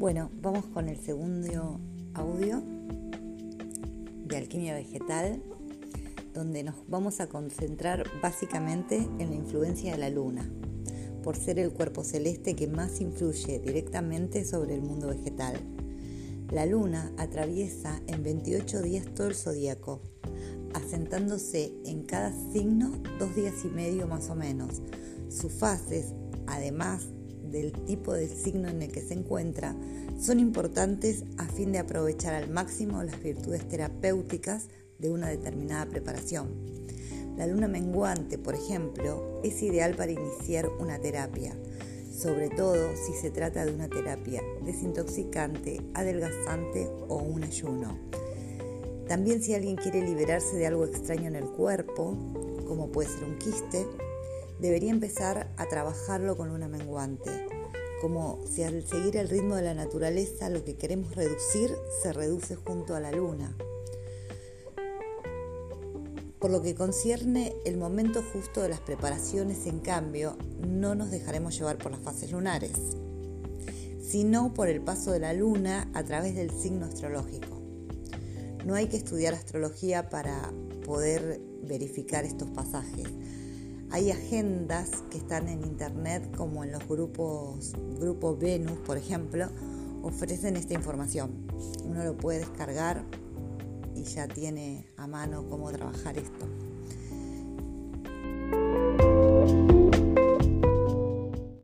Bueno, vamos con el segundo audio de alquimia vegetal, donde nos vamos a concentrar básicamente en la influencia de la luna, por ser el cuerpo celeste que más influye directamente sobre el mundo vegetal. La luna atraviesa en 28 días todo el zodíaco, asentándose en cada signo dos días y medio más o menos. Sus fases, además del tipo de signo en el que se encuentra son importantes a fin de aprovechar al máximo las virtudes terapéuticas de una determinada preparación. La luna menguante, por ejemplo, es ideal para iniciar una terapia, sobre todo si se trata de una terapia desintoxicante, adelgazante o un ayuno. También si alguien quiere liberarse de algo extraño en el cuerpo, como puede ser un quiste, debería empezar a trabajarlo con una menguante, como si al seguir el ritmo de la naturaleza lo que queremos reducir se reduce junto a la luna. Por lo que concierne el momento justo de las preparaciones, en cambio, no nos dejaremos llevar por las fases lunares, sino por el paso de la luna a través del signo astrológico. No hay que estudiar astrología para poder verificar estos pasajes. Hay agendas que están en internet como en los grupos, grupo Venus, por ejemplo, ofrecen esta información. Uno lo puede descargar y ya tiene a mano cómo trabajar esto.